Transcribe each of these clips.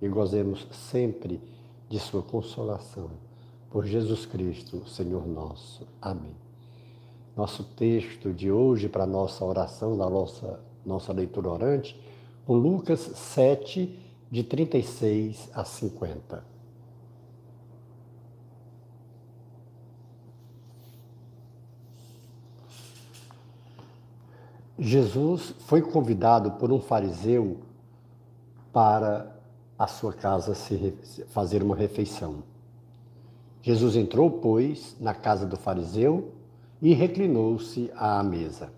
e gozemos sempre de Sua consolação. Por Jesus Cristo, Senhor nosso. Amém. Nosso texto de hoje para nossa oração, da nossa, nossa leitura orante, com Lucas 7, de 36 a 50. Jesus foi convidado por um fariseu para a sua casa se fazer uma refeição. Jesus entrou, pois, na casa do fariseu e reclinou-se à mesa.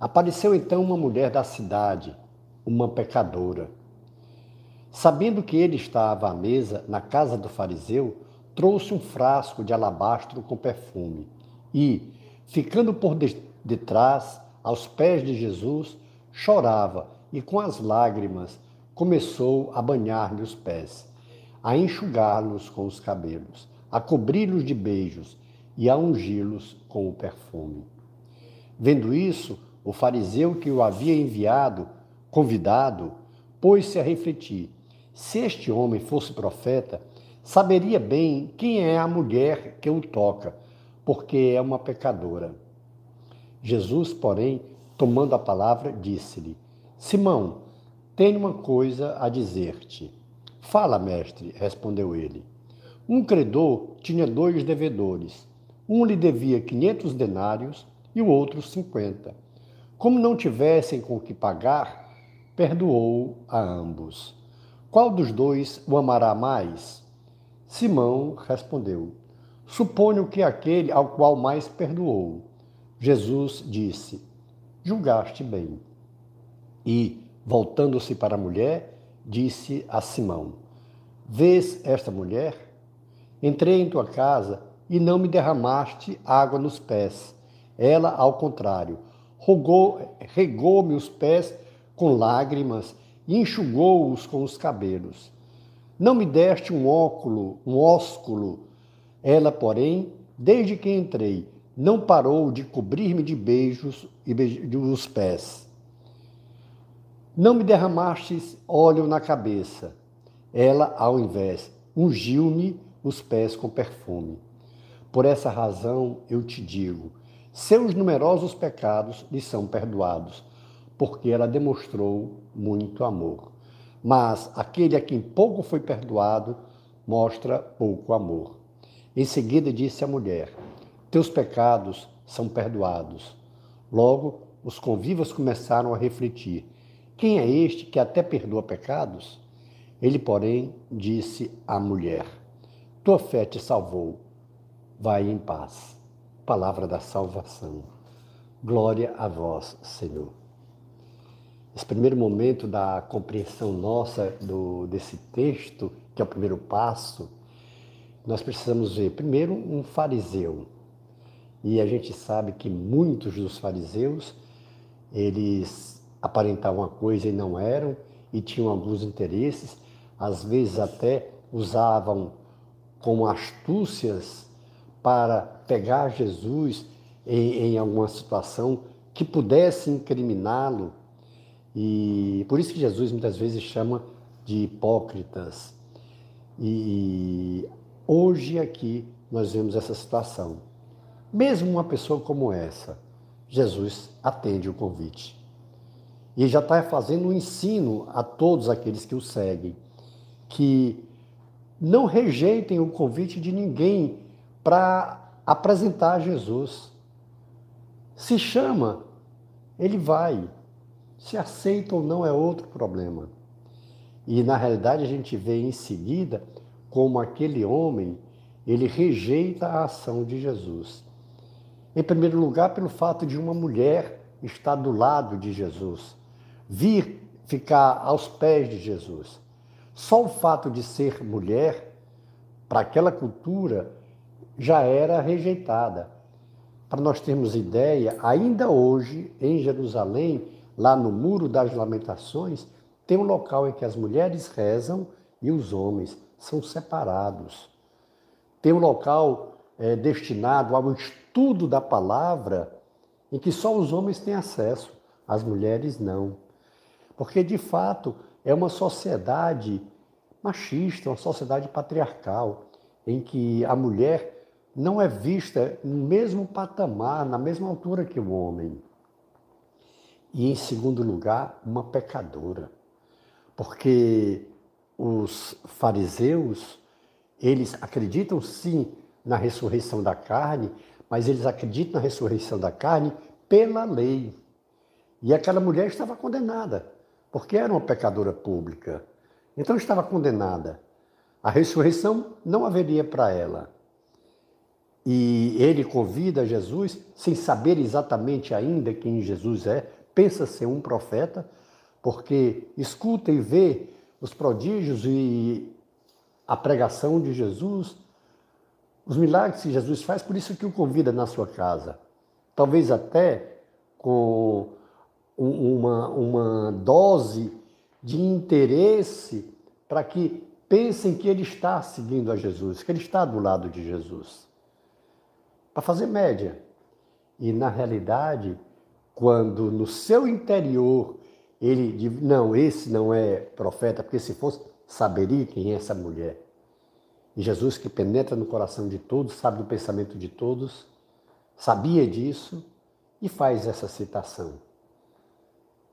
Apareceu então uma mulher da cidade, uma pecadora. Sabendo que ele estava à mesa na casa do fariseu, trouxe um frasco de alabastro com perfume e, ficando por detrás, aos pés de Jesus, chorava e com as lágrimas começou a banhar-lhe os pés, a enxugá-los com os cabelos, a cobri-los de beijos e a ungí-los com o perfume. Vendo isso, o fariseu que o havia enviado, convidado, pôs-se a refletir. Se este homem fosse profeta, saberia bem quem é a mulher que o toca, porque é uma pecadora. Jesus, porém, tomando a palavra, disse-lhe: Simão, tenho uma coisa a dizer-te. Fala, mestre, respondeu ele. Um credor tinha dois devedores. Um lhe devia quinhentos denários e o outro cinquenta. Como não tivessem com que pagar, perdoou a ambos. Qual dos dois o amará mais? Simão respondeu: Suponho que aquele ao qual mais perdoou. Jesus disse: Julgaste bem. E, Voltando-se para a mulher, disse a Simão: Vês esta mulher? Entrei em tua casa e não me derramaste água nos pés. Ela, ao contrário, regou-me os pés com lágrimas e enxugou-os com os cabelos. Não me deste um óculo, um ósculo. Ela, porém, desde que entrei, não parou de cobrir-me de beijos e os pés. Não me derramastes óleo na cabeça. Ela, ao invés, ungiu-me os pés com perfume. Por essa razão eu te digo: seus numerosos pecados lhe são perdoados, porque ela demonstrou muito amor. Mas aquele a quem pouco foi perdoado mostra pouco amor. Em seguida disse a mulher: Teus pecados são perdoados. Logo, os convivas começaram a refletir quem é este que até perdoa pecados? Ele, porém, disse à mulher: Tua fé te salvou. Vai em paz. Palavra da salvação. Glória a vós, Senhor. Esse primeiro momento da compreensão nossa do, desse texto, que é o primeiro passo, nós precisamos ver primeiro um fariseu. E a gente sabe que muitos dos fariseus, eles aparentavam uma coisa e não eram, e tinham alguns interesses, às vezes até usavam como astúcias para pegar Jesus em, em alguma situação que pudesse incriminá-lo. E por isso que Jesus muitas vezes chama de hipócritas. E hoje aqui nós vemos essa situação. Mesmo uma pessoa como essa, Jesus atende o convite. E já está fazendo um ensino a todos aqueles que o seguem, que não rejeitem o convite de ninguém para apresentar Jesus. Se chama, ele vai. Se aceita ou não é outro problema. E na realidade a gente vê em seguida como aquele homem, ele rejeita a ação de Jesus. Em primeiro lugar, pelo fato de uma mulher estar do lado de Jesus vir ficar aos pés de Jesus. Só o fato de ser mulher, para aquela cultura, já era rejeitada. Para nós termos ideia, ainda hoje, em Jerusalém, lá no Muro das Lamentações, tem um local em que as mulheres rezam e os homens são separados. Tem um local é, destinado ao estudo da palavra em que só os homens têm acesso, as mulheres não. Porque, de fato, é uma sociedade machista, uma sociedade patriarcal, em que a mulher não é vista no mesmo patamar, na mesma altura que o homem. E, em segundo lugar, uma pecadora. Porque os fariseus, eles acreditam sim na ressurreição da carne, mas eles acreditam na ressurreição da carne pela lei. E aquela mulher estava condenada, porque era uma pecadora pública. Então estava condenada. A ressurreição não haveria para ela. E ele convida Jesus, sem saber exatamente ainda quem Jesus é, pensa ser um profeta, porque escuta e vê os prodígios e a pregação de Jesus, os milagres que Jesus faz, por isso que o convida na sua casa. Talvez até com uma, uma dose de interesse para que pensem que ele está seguindo a Jesus, que ele está do lado de Jesus para fazer média. E na realidade, quando no seu interior ele diz, não, esse não é profeta, porque se fosse, saberia quem é essa mulher. E Jesus, que penetra no coração de todos, sabe do pensamento de todos, sabia disso e faz essa citação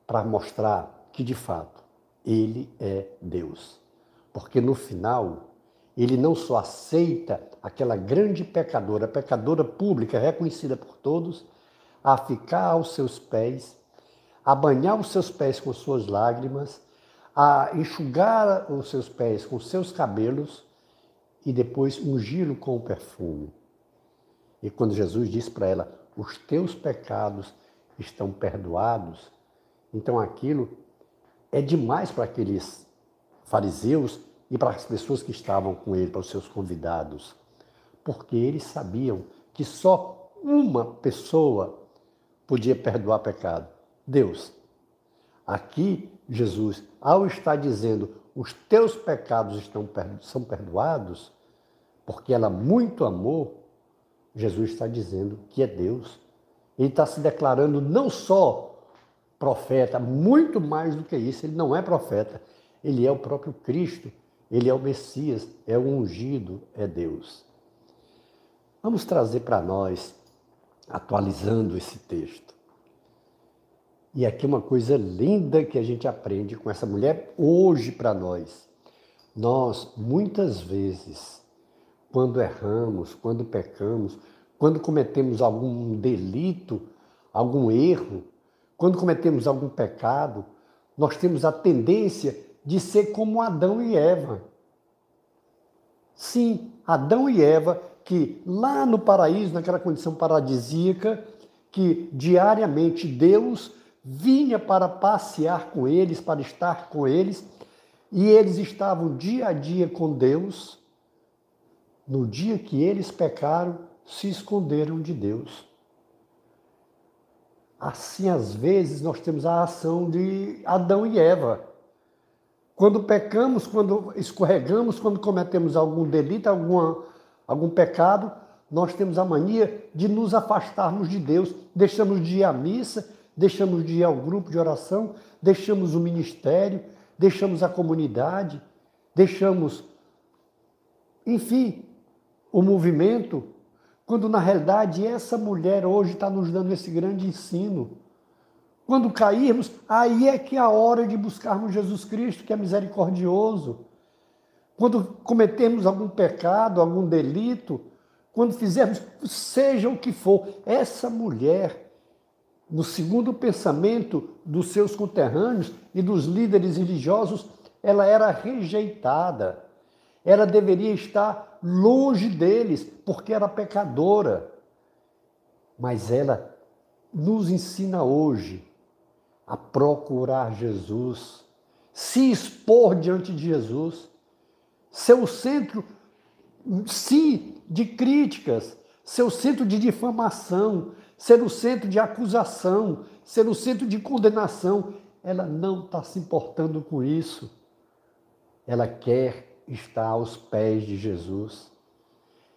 para mostrar que, de fato, ele é Deus. Porque no final, ele não só aceita aquela grande pecadora, pecadora pública, reconhecida por todos, a ficar aos seus pés, a banhar os seus pés com suas lágrimas, a enxugar os seus pés com seus cabelos e depois ungí-lo com o perfume. E quando Jesus diz para ela: Os teus pecados estão perdoados, então aquilo é demais para aqueles fariseus e para as pessoas que estavam com ele, para os seus convidados, porque eles sabiam que só uma pessoa podia perdoar pecado: Deus. Aqui, Jesus, ao estar dizendo os teus pecados estão, são perdoados, porque ela muito amou, Jesus está dizendo que é Deus. Ele está se declarando não só profeta, muito mais do que isso, ele não é profeta, ele é o próprio Cristo ele é o Messias, é o ungido, é Deus. Vamos trazer para nós, atualizando esse texto. E aqui uma coisa linda que a gente aprende com essa mulher hoje para nós. Nós, muitas vezes, quando erramos, quando pecamos, quando cometemos algum delito, algum erro, quando cometemos algum pecado, nós temos a tendência de ser como Adão e Eva. Sim, Adão e Eva, que lá no paraíso, naquela condição paradisíaca, que diariamente Deus vinha para passear com eles, para estar com eles, e eles estavam dia a dia com Deus. No dia que eles pecaram, se esconderam de Deus. Assim, às vezes, nós temos a ação de Adão e Eva. Quando pecamos, quando escorregamos, quando cometemos algum delito, alguma, algum pecado, nós temos a mania de nos afastarmos de Deus. Deixamos de ir à missa, deixamos de ir ao grupo de oração, deixamos o ministério, deixamos a comunidade, deixamos, enfim, o movimento, quando na realidade essa mulher hoje está nos dando esse grande ensino quando cairmos, aí é que é a hora de buscarmos Jesus Cristo, que é misericordioso. Quando cometemos algum pecado, algum delito, quando fizermos, seja o que for, essa mulher, no segundo pensamento dos seus conterrâneos e dos líderes religiosos, ela era rejeitada. Ela deveria estar longe deles, porque era pecadora. Mas ela nos ensina hoje a procurar Jesus se expor diante de Jesus, ser o centro, sim, de críticas, ser o centro de difamação, ser o centro de acusação, ser o centro de condenação. Ela não está se importando com isso. Ela quer estar aos pés de Jesus.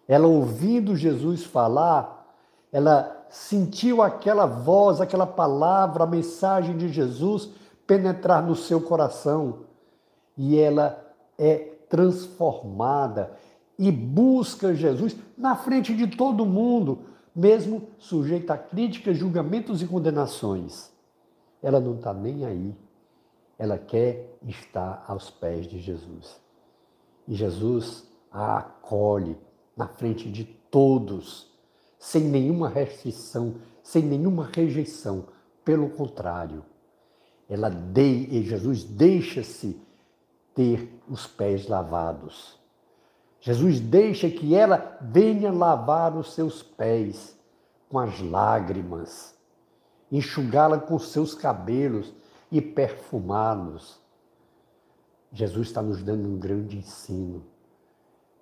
Ela ouvindo Jesus falar, ela sentiu aquela voz, aquela palavra, a mensagem de Jesus penetrar no seu coração e ela é transformada e busca Jesus na frente de todo mundo, mesmo sujeita a críticas, julgamentos e condenações. Ela não está nem aí. Ela quer estar aos pés de Jesus. E Jesus a acolhe na frente de todos sem nenhuma restrição, sem nenhuma rejeição. Pelo contrário, ela de, Jesus deixa-se ter os pés lavados. Jesus deixa que ela venha lavar os seus pés com as lágrimas, enxugá-la com seus cabelos e perfumá-los. Jesus está nos dando um grande ensino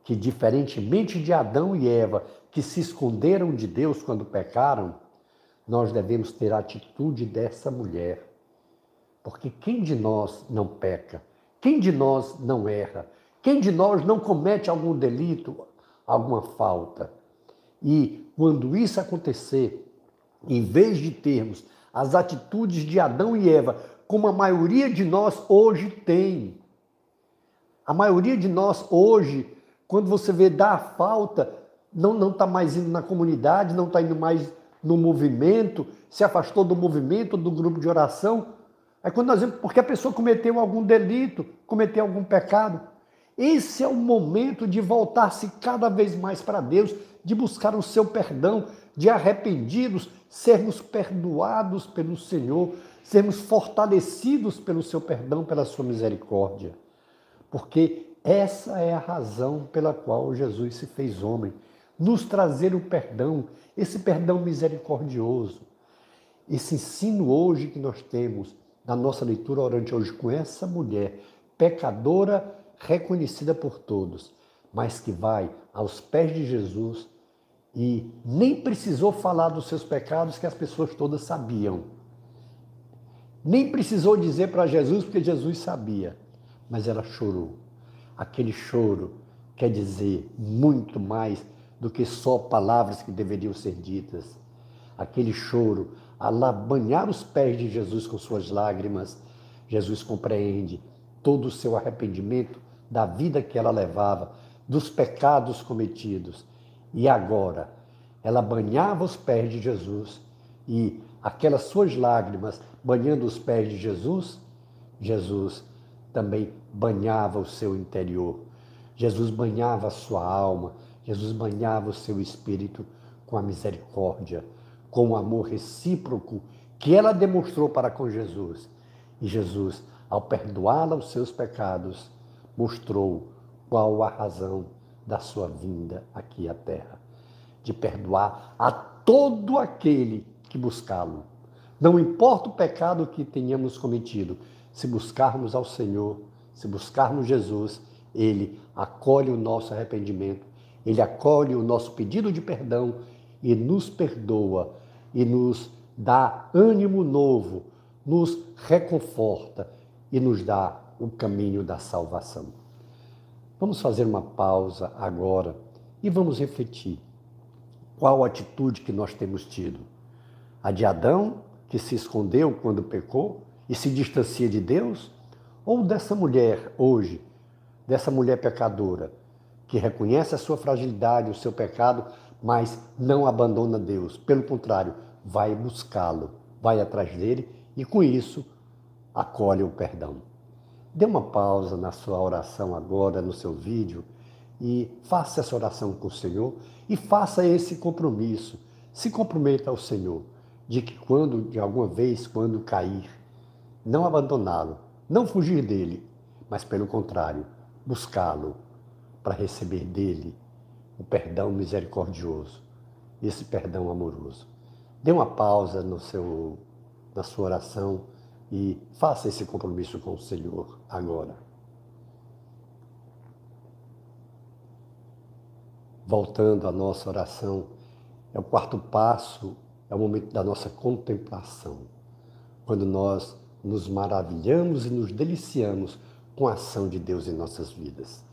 que, diferentemente de Adão e Eva, que se esconderam de Deus quando pecaram, nós devemos ter a atitude dessa mulher. Porque quem de nós não peca? Quem de nós não erra? Quem de nós não comete algum delito, alguma falta? E quando isso acontecer, em vez de termos as atitudes de Adão e Eva, como a maioria de nós hoje tem, a maioria de nós hoje, quando você vê dar falta, não está mais indo na comunidade, não está indo mais no movimento, se afastou do movimento, do grupo de oração. É quando nós vemos, porque a pessoa cometeu algum delito, cometeu algum pecado. Esse é o momento de voltar-se cada vez mais para Deus, de buscar o seu perdão, de arrependidos, sermos perdoados pelo Senhor, sermos fortalecidos pelo seu perdão, pela sua misericórdia. Porque essa é a razão pela qual Jesus se fez homem nos trazer o perdão, esse perdão misericordioso. Esse ensino hoje que nós temos na nossa leitura orante hoje com essa mulher pecadora reconhecida por todos, mas que vai aos pés de Jesus e nem precisou falar dos seus pecados que as pessoas todas sabiam. Nem precisou dizer para Jesus porque Jesus sabia, mas ela chorou. Aquele choro quer dizer muito mais do que só palavras que deveriam ser ditas. Aquele choro, a lá banhar os pés de Jesus com suas lágrimas, Jesus compreende todo o seu arrependimento da vida que ela levava, dos pecados cometidos. E agora, ela banhava os pés de Jesus e aquelas suas lágrimas banhando os pés de Jesus, Jesus também banhava o seu interior. Jesus banhava a sua alma, Jesus banhava o seu espírito com a misericórdia, com o amor recíproco que ela demonstrou para com Jesus. E Jesus, ao perdoá-la os seus pecados, mostrou qual a razão da sua vinda aqui à terra de perdoar a todo aquele que buscá-lo. Não importa o pecado que tenhamos cometido, se buscarmos ao Senhor, se buscarmos Jesus, ele acolhe o nosso arrependimento ele acolhe o nosso pedido de perdão e nos perdoa e nos dá ânimo novo, nos reconforta e nos dá o caminho da salvação. Vamos fazer uma pausa agora e vamos refletir. Qual atitude que nós temos tido? A de Adão, que se escondeu quando pecou e se distancia de Deus? Ou dessa mulher hoje, dessa mulher pecadora, que reconhece a sua fragilidade, o seu pecado, mas não abandona Deus. Pelo contrário, vai buscá-lo, vai atrás dele e com isso acolhe o perdão. Dê uma pausa na sua oração agora, no seu vídeo, e faça essa oração com o Senhor e faça esse compromisso. Se comprometa ao Senhor de que quando, de alguma vez, quando cair, não abandoná-lo, não fugir dele, mas pelo contrário, buscá-lo, para receber dele o perdão misericordioso, esse perdão amoroso. Dê uma pausa no seu, na sua oração, e faça esse compromisso com o Senhor agora. Voltando à nossa oração, é o quarto passo, é o momento da nossa contemplação, quando nós nos maravilhamos e nos deliciamos com a ação de Deus em nossas vidas.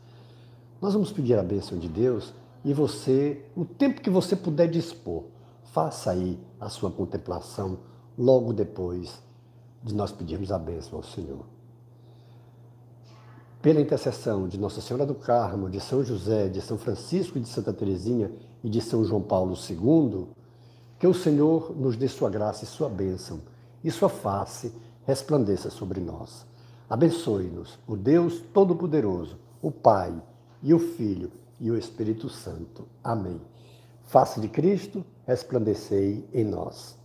Nós vamos pedir a bênção de Deus e você, o tempo que você puder dispor, faça aí a sua contemplação logo depois de nós pedirmos a bênção ao Senhor. Pela intercessão de Nossa Senhora do Carmo, de São José, de São Francisco de Santa Teresinha e de São João Paulo II, que o Senhor nos dê sua graça e sua bênção, e sua face resplandeça sobre nós. Abençoe-nos o Deus Todo-Poderoso, o Pai e o Filho e o Espírito Santo. Amém. Face de Cristo, resplandecei em nós.